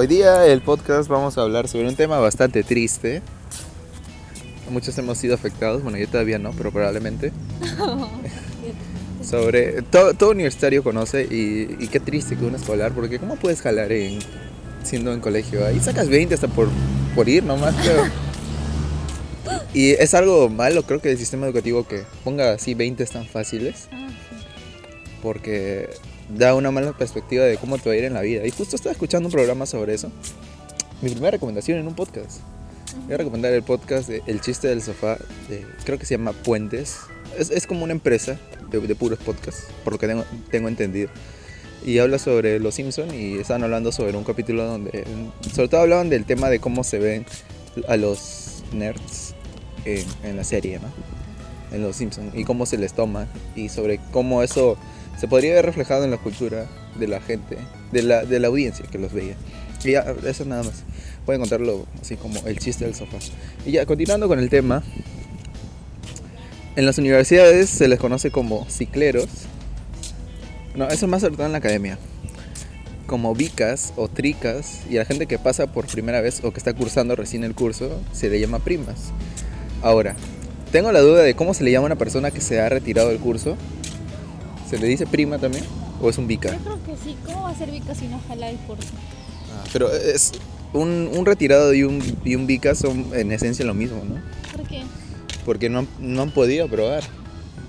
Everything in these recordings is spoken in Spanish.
Hoy día el podcast vamos a hablar sobre un tema bastante triste. Muchos hemos sido afectados, bueno yo todavía no, pero probablemente. sobre todo, todo universitario conoce y, y qué triste que un escolar, porque ¿cómo puedes jalar en siendo en colegio? Ahí sacas 20 hasta por, por ir nomás, pero... Y es algo malo, creo que el sistema educativo que ponga así 20 tan fáciles, Ah, porque da una mala perspectiva de cómo te va a ir en la vida. Y justo estaba escuchando un programa sobre eso. Mi primera recomendación en un podcast. Voy a recomendar el podcast de El chiste del sofá, de- creo que se llama Puentes. Es, es como una empresa de, de puros podcasts, por lo que tengo, tengo entendido. Y habla sobre los Simpsons y estaban hablando sobre un capítulo donde, sobre todo hablaban del tema de cómo se ven a los nerds en, en la serie, ¿no? En los Simpsons y cómo se les toma y sobre cómo eso se podría ver reflejado en la cultura de la gente, de la, de la audiencia que los veía. Y ya, eso nada más. Pueden contarlo así como el chiste del sofá. Y ya, continuando con el tema. En las universidades se les conoce como cicleros. No, eso es más sobre todo en la academia. Como vicas o tricas. Y a la gente que pasa por primera vez o que está cursando recién el curso se le llama primas. Ahora, tengo la duda de cómo se le llama a una persona que se ha retirado del curso. ¿Se le dice prima también? ¿O es un vica? Yo creo que sí. ¿Cómo va a ser Vika si no jala el curso? Ah, pero es un, un retirado y un, y un vica son en esencia lo mismo, ¿no? ¿Por qué? Porque no han, no han podido aprobar.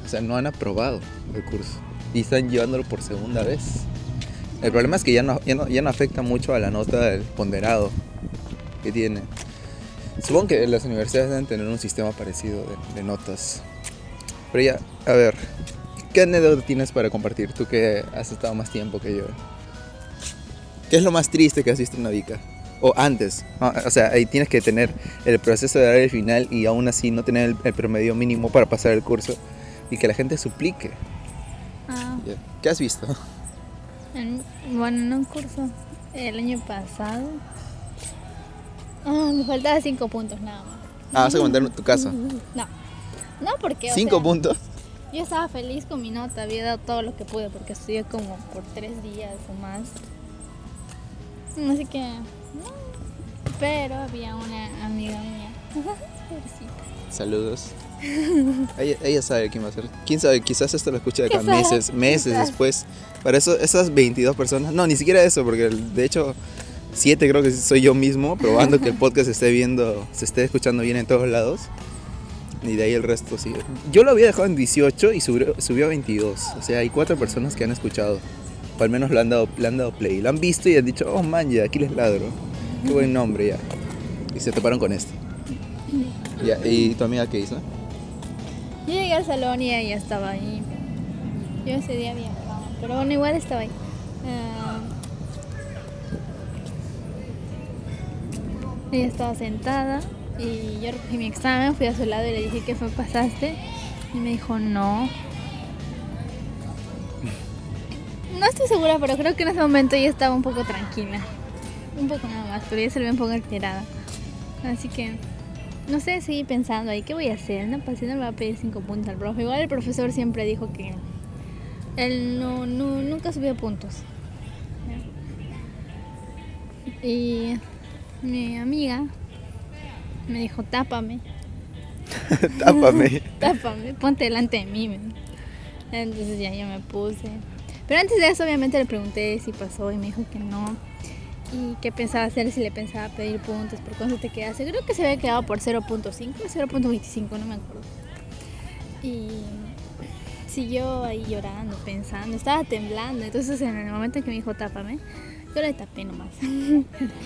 O sea, no han aprobado el curso. Y están llevándolo por segunda vez. El problema es que ya no, ya no, ya no afecta mucho a la nota del ponderado que tiene. Supongo que las universidades deben tener un sistema parecido de, de notas. Pero ya, a ver, ¿qué anécdota tienes para compartir? Tú que has estado más tiempo que yo. ¿Qué es lo más triste que has visto en una vica? O antes, ¿no? o sea, ahí tienes que tener el proceso de dar el final y aún así no tener el, el promedio mínimo para pasar el curso y que la gente suplique. Ah. ¿Qué has visto? en- bueno, en un curso el año pasado. Ah, me faltaban cinco puntos nada más. Ah, vas a comentar tu caso. No. No, porque. o Cinco sea, puntos. Yo estaba feliz con mi nota, había dado todo lo que pude porque estudié como por tres días o más. Así que. Pero había una amiga mía. Saludos. Ella, ella sabe quién va a ser. Quién sabe, quizás esto lo escucha de acá meses, meses quizás. después. Para eso, esas 22 personas, no, ni siquiera eso, porque de hecho, siete creo que soy yo mismo, probando que el podcast se esté viendo, se esté escuchando bien en todos lados. Y de ahí el resto sí. Yo lo había dejado en 18 y subió, subió a 22. O sea, hay cuatro personas que han escuchado. O al menos lo han dado, le han dado play. Lo han visto y han dicho, oh man, ya, aquí les ladro. Qué buen nombre ya. Y se toparon con este. ¿y tu amiga qué hizo? Yo llegué al salón y ella estaba ahí. Yo ese día viajaba, pero bueno, igual estaba ahí. Ah, ella estaba sentada y yo recogí mi examen, fui a su lado y le dije, ¿qué fue? ¿Pasaste? Y me dijo, no. No estoy segura, pero creo que en ese momento ella estaba un poco tranquila. Un poco nada más, pero ella se ve un poco alterada. Así que no sé, seguí pensando ahí, ¿qué voy a hacer? No, pues si no le voy a pedir cinco puntos al profe. Igual el profesor siempre dijo que él no, no- nunca subía puntos. Y mi amiga me dijo, tápame, Tápame. tápame, ponte delante de mí. Entonces ya yo me puse. Pero antes de eso obviamente le pregunté si pasó y me dijo que no. Y qué pensaba hacer si le pensaba pedir puntos, por cuánto te quedaste. Creo que se había quedado por 0.5 o 0.25, no me acuerdo. Y siguió ahí llorando, pensando, estaba temblando. Entonces en el momento en que me dijo tápame, yo le tapé nomás.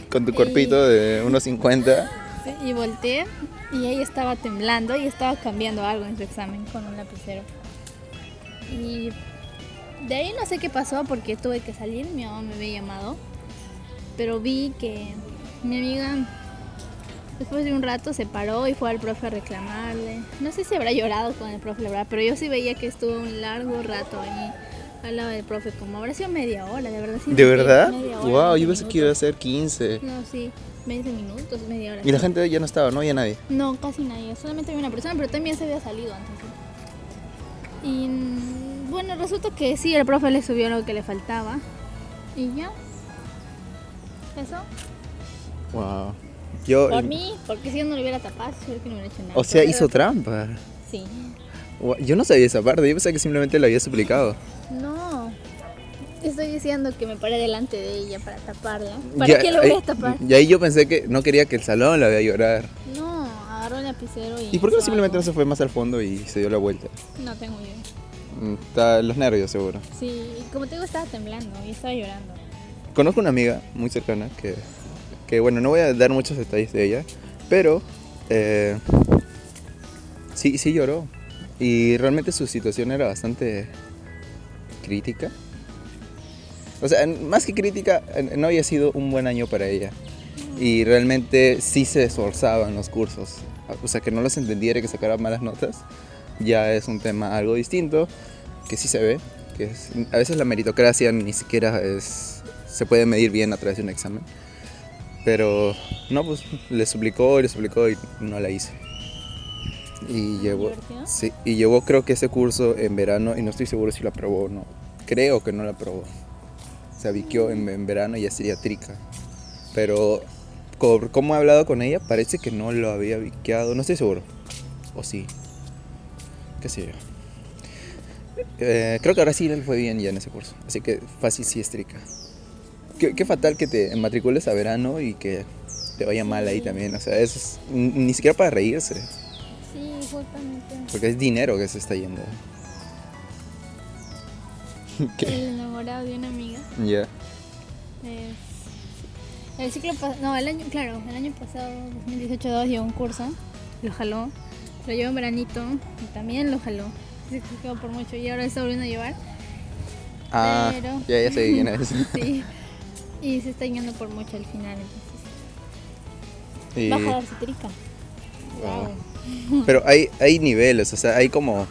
Con tu cuerpito de unos 50. Sí, y volteé y ella estaba temblando y estaba cambiando algo en su examen con un lapicero. Y de ahí no sé qué pasó porque tuve que salir, mi mamá me había llamado, pero vi que mi amiga después de un rato se paró y fue al profe a reclamarle. No sé si habrá llorado con el profe, la verdad, pero yo sí veía que estuvo un largo rato ahí al lado del profe, como habrá sido media hora, de verdad. sí ¿De verdad? hora, Wow, 20 yo pensé que iba a ser 15. No, sí, 20 minutos, media hora. Y la gente ya no estaba, ¿no? Ya nadie. No, casi nadie. Solamente había una persona, pero también se había salido antes. Y mm, bueno, resulta que sí, el profe le subió lo que le faltaba. Y ya. Eso. Wow. Yo, Por mí, porque si yo no lo hubiera tapado, seguro que no hubiera hecho nada. o sea, Pero- hizo trampa. Sí. Yo no sabía esa parte, yo pensaba que simplemente lo había suplicado. No. Estoy diciendo que me paré delante de ella para taparla. ¿Para Ya, qué lo voy a tapar? Y ahí yo pensé que no quería que el salón la vea llorar. No, agarró el lapicero y. ¿Y por qué no simplemente no se fue más al fondo y se dio la vuelta? No tengo idea. Mm, Está los nervios, seguro. Sí, como te digo, estaba temblando y estaba llorando. Conozco una amiga muy cercana que, que bueno, no voy a dar muchos detalles de ella, pero eh, sí, sí lloró. Y realmente su situación era bastante crítica. O sea, más que crítica, no había sido un buen año para ella. Y realmente sí se esforzaba en los cursos. O sea, que no los entendiera y que sacara malas notas, ya es un tema algo distinto, que sí se ve. Que es- a veces la meritocracia ni siquiera es, se puede medir bien a través de un examen. Pero no, pues le suplicó y le suplicó y no la hice. Y llevó, sí, y llevó creo que ese curso en verano y no estoy seguro si lo aprobó o no. Creo que no lo aprobó. Se abiquió en, en verano y ya sería trica. Pero co- como he hablado con ella, parece que no lo había biqueado. No estoy seguro. O sí. ¿Qué sé yo? Eh, creo que ahora sí le fue bien ya en ese curso. Así que fácil sí es trica. Qué, qué fatal que te matricules a verano y que te vaya mal ahí Sí. también. O sea, eso es ni siquiera para reírse. Sí, justamente. Porque es dinero que se está yendo. ¿Qué? El enamorado de una amiga. Ya. El ciclo pasado, no, el año, claro, el año pasado, 2018-2, llevó un curso, lo jaló, lo llevó en veranito y también lo jaló. Se quedó por mucho y ahora está volviendo a llevar. Ah, Pero- ya, ya sé quién es. Sí. Y se está yendo por mucho al final, entonces. Y- Va a jalar su trica. Wow. Wow. Pero hay, hay niveles, o sea, hay como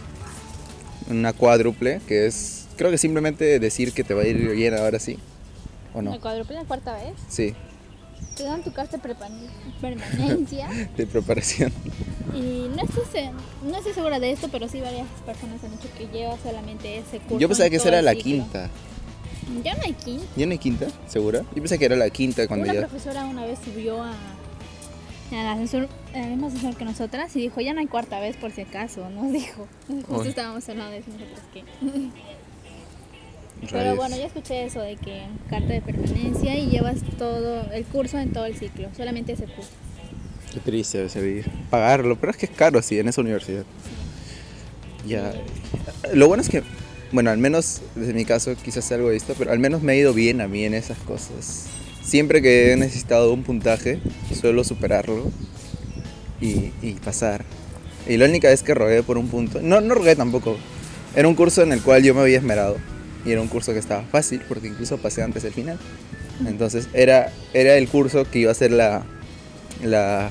una cuádruple que es, creo que simplemente decir que te va a ir bien ahora sí, ¿o no? ¿El cuádruple la cuarta vez? Sí, Te dan tu carta de permanencia. de preparación. Y no estoy, no estoy segura de esto, pero sí varias personas han dicho que lleva solamente ese curso. Yo pensaba en que esa era la ciclo. quinta. Ya no hay quinta. ¿Ya no hay quinta? ¿Segura? Yo pensé que era la quinta cuando Una ya... profesora una vez subió a, al ascensor, al mismo ascensor que nosotras y dijo, ya no hay cuarta vez por si acaso, nos dijo. Justo Uy. estábamos hablando de eso nosotros que... Pero bueno, ya escuché eso de que carta de permanencia y llevas todo el curso en todo el ciclo, solamente ese curso. Qué triste debe ser pagarlo, pero es que es caro, sí, en esa universidad. Ya. Lo bueno es que, bueno, al menos desde mi caso, quizás sea algo esto, pero al menos me ha ido bien a mí en esas cosas. Siempre que he necesitado un puntaje, suelo superarlo y, y pasar. Y la única vez que rogué por un punto, no, no rogué tampoco, era un curso en el cual yo me había esmerado. Y era un curso que estaba fácil, porque incluso pasé antes del final. Entonces era, era el curso que iba a ser la, la,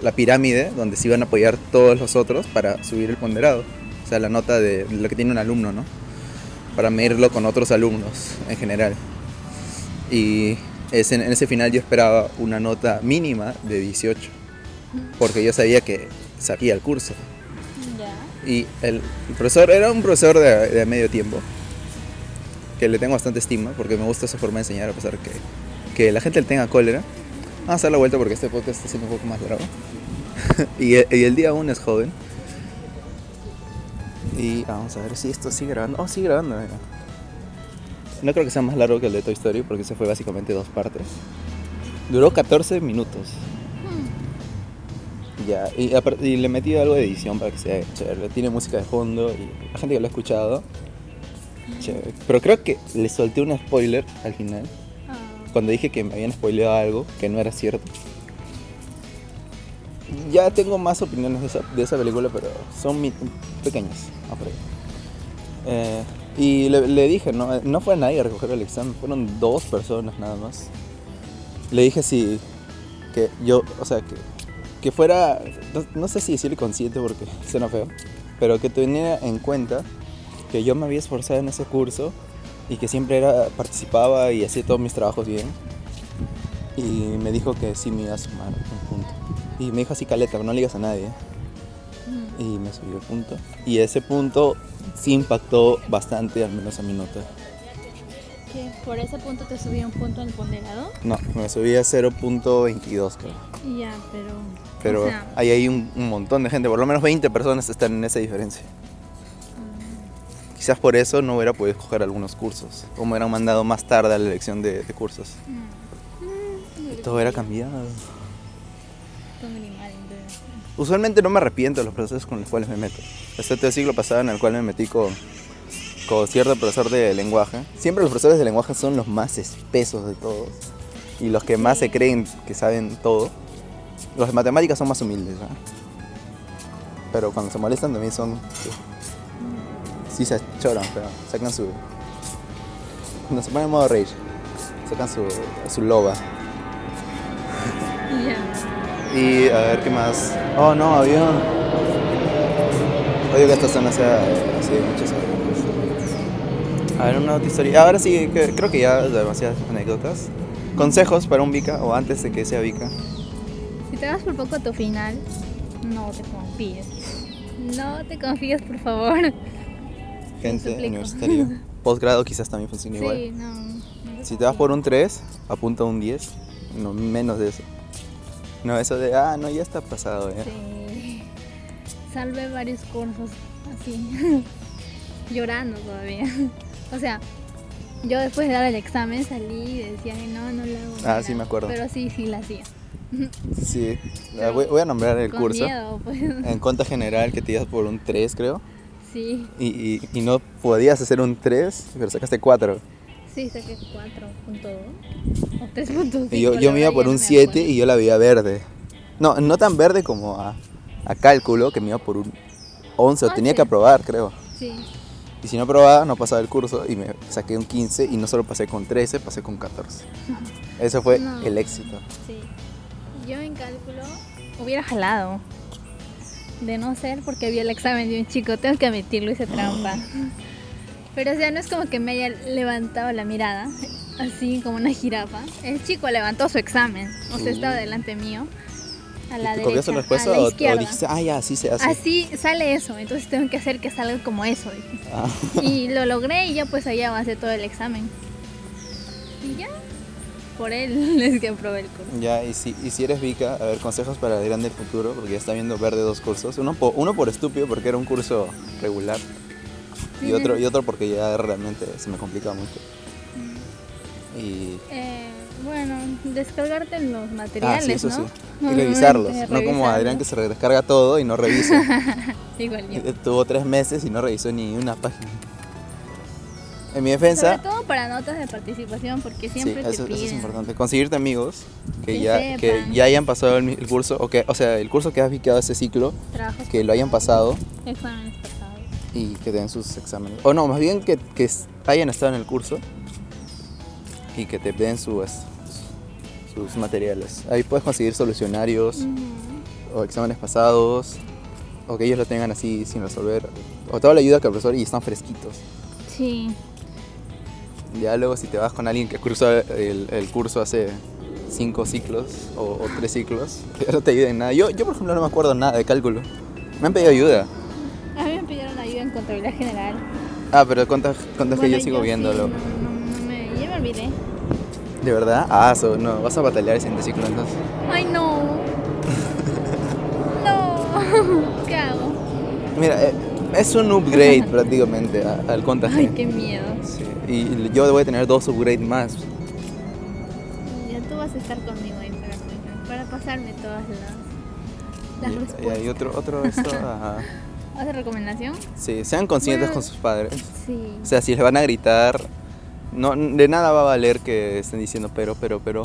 la pirámide donde se iban a apoyar todos los otros para subir el ponderado. O sea, la nota de lo que tiene un alumno, ¿no? Para medirlo con otros alumnos en general. Y ese- en ese final yo esperaba una nota mínima de 18. Porque yo sabía que sabía el curso. Y el, el profesor era un profesor de, de medio tiempo. Que le tengo bastante estima porque me gusta su forma de enseñar a pesar que, que la gente le tenga cólera. Vamos a dar la vuelta porque este podcast está siendo un poco más largo. y, el, y el día aún es joven. Y vamos a ver si esto sigue grabando. Oh, sigue grabando, mira. No creo que sea más largo que el de Toy Story porque se fue básicamente dos partes. Duró 14 minutos. Hmm. Ya, y, y le metí algo de edición para que sea chévere. Tiene música de fondo y la gente que lo ha escuchado. Chévere. Pero creo que le solté un spoiler al final. Ah, Cuando dije que me habían spoileado algo que no era cierto. Ya tengo más opiniones de esa, de esa película, pero son mi- pequeñas. Eh, y le, le dije, ¿no? no fue nadie a recoger el examen, fueron dos personas nada más. Le dije si que yo, o sea, que, que fuera, no, no sé si decirle consciente porque suena feo, pero que teniera en cuenta que yo me había esforzado en ese curso y que siempre era, participaba y hacía todos mis trabajos bien. Y me dijo que sí me iba a sumar un punto. Y me dijo así, caleta, no le digas a nadie. hmm. Y me subió el punto. Y ese punto sí impactó bastante, al menos a mi nota. ¿Qué? ¿Por ese punto te subí un punto en el ponderado? No, me subí a 0.22 creo. Ya, pero... Pero o sea, ahí hay un, un montón de gente, por lo menos 20 personas están en esa diferencia. Quizás por eso no hubiera podido escoger algunos cursos, o me hubieran mandado más tarde a la elección de, de cursos. mm, todo hubiera cambiado. Usualmente no me arrepiento de los procesos con los cuales me meto. Excepto el siglo pasado en el cual me metí con, con cierto profesor de lenguaje. Siempre los profesores de lenguaje son los más espesos de todos. Y los que más se creen que saben todo. Los de matemáticas son más humildes. Pero cuando se molestan también son... Sí se choran, pero sacan su... Cuando se ponen en modo rage, sacan su, su loba. Ya. Y a ver qué más. Oh no, avión. Odio que esta zona sea así de muchos aviones. A ver, una otra historia. Ahora sí, creo que ya demasiadas anécdotas. Consejos para un Vika o antes de que sea Vika. Si te vas por poco a tu final, no te confíes. No te confíes, por favor. Gente suplico. universitario. Postgrado quizás también funciona Sí, igual. no. Si te vas por un 3, apunta un 10. No, menos de eso. No, eso de, ah, no, ya está pasado. Ya. Sí. Salvé varios cursos así, llorando todavía. O sea, yo después de dar el examen salí y decía, "Ay, no, no lo hago. Ah, sí, me hago". acuerdo. Pero sí, sí la hacía. Sí. Voy, voy a nombrar el Con curso. miedo, pues. En cuenta general que te ibas por un 3, creo. Sí, Y, y, y no podías hacer un 3, pero sacaste 4. sí, saqué 4.2 o 3.5. Y yo, yo me iba por un 7 y yo la veía verde. No, no tan verde como a, a cálculo, que me iba por un 11 o Ah, tenía que aprobar, creo. Sí, Y si no aprobaba, no pasaba el curso y me saqué un 15 y no solo pasé con 13, pasé con 14. Eso fue No. el éxito. sí. Yo en cálculo hubiera jalado. De no ser porque había el examen de un chico, tengo que admitirlo, hice trampa. Pero o sea, no es como que me haya levantado la mirada, así como una jirafa. El chico levantó su examen, o sea, estaba delante mío, a ¿Y la ¿Te derecha, a respuesta la o, dijiste, ah, ya, así se hace? Así sale eso, entonces tengo que hacer que salga como eso. dije. Ah. Y lo logré y ya pues ahí avancé todo el examen. Y ya, por él es que aprobé el curso. Ya, y si, y si eres Vika, a ver, consejos para el grande futuro, porque ya está viendo verde dos cursos. Uno por, uno por estúpido, porque era un curso regular. Y otro, y otro porque ya realmente se me complica mucho. Y... Eh, bueno, descargarte los materiales, Ah, sí, eso ¿no? sí. Y revisarlos. No como. Adrián que se descarga todo y no revisa. Igual yo. Tuvo tres meses y no revisó ni una página. En mi Sobre defensa, todo para notas de participación, porque sí, siempre te eso, eso piden. es importante. Conseguirte amigos que, Que ya, que ya hayan pasado el, curso, o, que, o sea, el curso que has vicado ese ciclo, Trabajos que lo hayan pasado exámenes pasados. y que den sus exámenes. O no, más bien que, que hayan estado en el curso y que te den sus, sus materiales. Ahí puedes conseguir solucionarios o exámenes pasados o que ellos lo tengan así sin resolver. O toda la ayuda que el profesor y están fresquitos. Sí. Luego si te vas con alguien que cursó el, el curso hace cinco ciclos o, o tres ciclos, ya no te ayuda en nada. Yo, yo por ejemplo no me acuerdo nada de cálculo. Me han pedido ayuda. A mí me pidieron ayuda en contabilidad general. Ah, pero ¿cuántas, cuántas que yo sigo sí, viéndolo? no, no, no me, ya me olvidé. ¿De verdad? Ah, so- no, vas a batallar el siguiente ciclo entonces. Ay, no. no. ¿Qué hago? Mira, eh, es un upgrade prácticamente al contaje. Ay, qué miedo. Sí, Y yo voy a tener dos upgrades más. Ya tú vas a estar conmigo ahí para, para pasarme todas las, las Y, y respuestas. hay otro, otro esto. ajá. ¿Otra recomendación? Sí, sean conscientes Bueno. con sus padres. Sí. O sea, si les van a gritar, no, de nada va a valer que estén diciendo pero, pero, pero,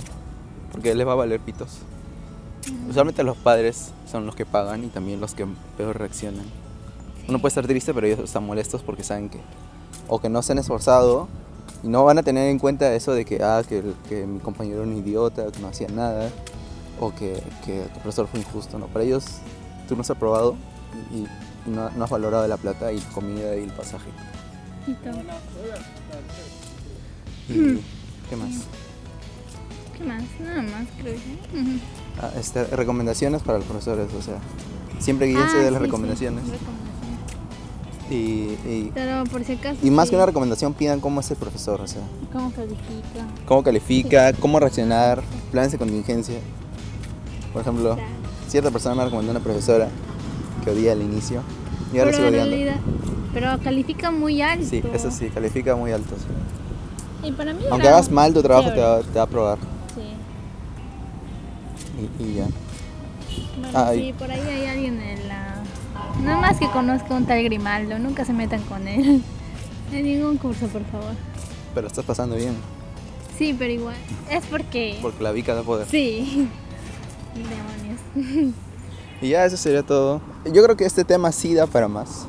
porque les va a valer pitos. Usualmente los padres son los que pagan y también los que peor reaccionan. Uno puede estar triste, pero ellos están molestos porque saben que o que no se han esforzado y no van a tener en cuenta eso de que, ah, que, el- que mi compañero era un idiota, que no hacía nada, o que, que tu profesor fue injusto. No, para ellos tú no has aprobado y, y no, no has valorado la plata y la comida y el pasaje. Y todo. ¿Y qué más? ¿Qué más? Nada más, creo. Ujú. Ah, este, recomendaciones para los profesores, o sea, siempre guíense Ah, de las sí, sí, recomendaciones. recomendaciones. Y, y, Pero por si acaso. y más sí. que una recomendación, pidan cómo es el profesor, o sea, ¿Cómo califica? cómo califica, cómo reaccionar, planes de contingencia. Por ejemplo, cierta persona me recomendó una profesora que odié al inicio y ahora pero sigo odiando. realidad. Pero califica muy alto. Sí, eso sí, califica muy alto. sí. Y para mí Aunque hagas mal tu trabajo, te va, te va a aprobar. Sí. Y, y ya. Bueno, Ah, y- sí, por ahí hay alguien en la. Nada más que conozca un tal Grimaldo, nunca se metan con él. En ningún curso, por favor. Pero estás pasando bien, Sí, pero igual. Es porque. porque la Vika da poder. Sí. Demonios. Y ya eso sería todo. Yo creo que este tema sí da para más,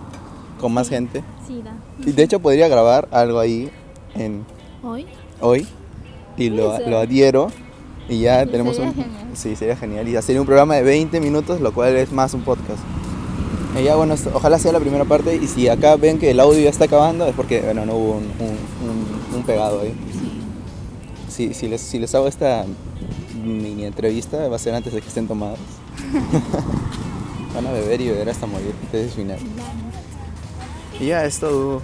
con más Sí. gente. Sí, da. Y de hecho podría grabar algo ahí en Hoy. hoy y lo, lo adhiero y ya tenemos sería un genial. sí sería genial y hacer un programa de 20 minutos lo cual es más un podcast ya bueno ojalá sea la primera parte y si acá ven que el audio ya está acabando es porque bueno no hubo un, un- un- un pegado ahí. Si, si les si les hago esta mini entrevista va a ser antes de que estén tomados. Van a beber y beber hasta morir entonces final y ya es todo